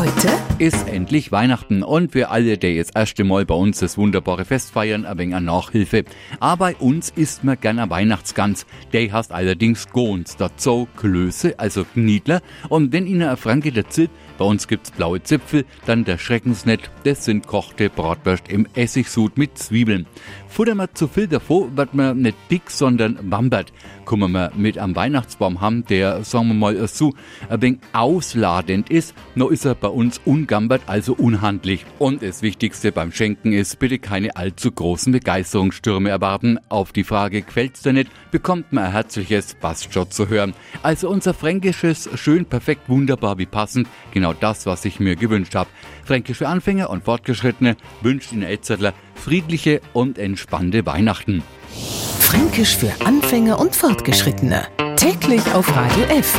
Heute ist endlich Weihnachten und für alle, die jetzt erste Mal bei uns das wunderbare Fest feiern, ein wenig eine Nachhilfe. Aber bei uns isst man gerne Weihnachtsgans. Der heißt allerdings Gons, dazu Klöße, also Kniedler. Und wenn Ihnen ein Franke erzählt, bei uns gibt's blaue Zipfel, dann der Schreckensnett, das sind kochte Bratwurst im Essigsud mit Zwiebeln. Futtern wir zu viel davor, wird man nicht dick, sondern wambert. Kommen wir mit am Weihnachtsbaum haben, der, sagen wir mal so, ein wenig ausladend ist, noch ist er bei uns ungambert, also unhandlich. Und das Wichtigste beim Schenken ist, bitte keine allzu großen Begeisterungsstürme erwarten. Auf die Frage, quält's dir nicht, bekommt man ein herzliches Bastschott zu hören. Also unser fränkisches, schön, perfekt, wunderbar wie passend, genau das, was ich mir gewünscht habe. Fränkisch für Anfänger und Fortgeschrittene wünscht Ihnen Edzardler friedliche und entspannte Weihnachten. Fränkisch für Anfänger und Fortgeschrittene. Täglich auf Radio F.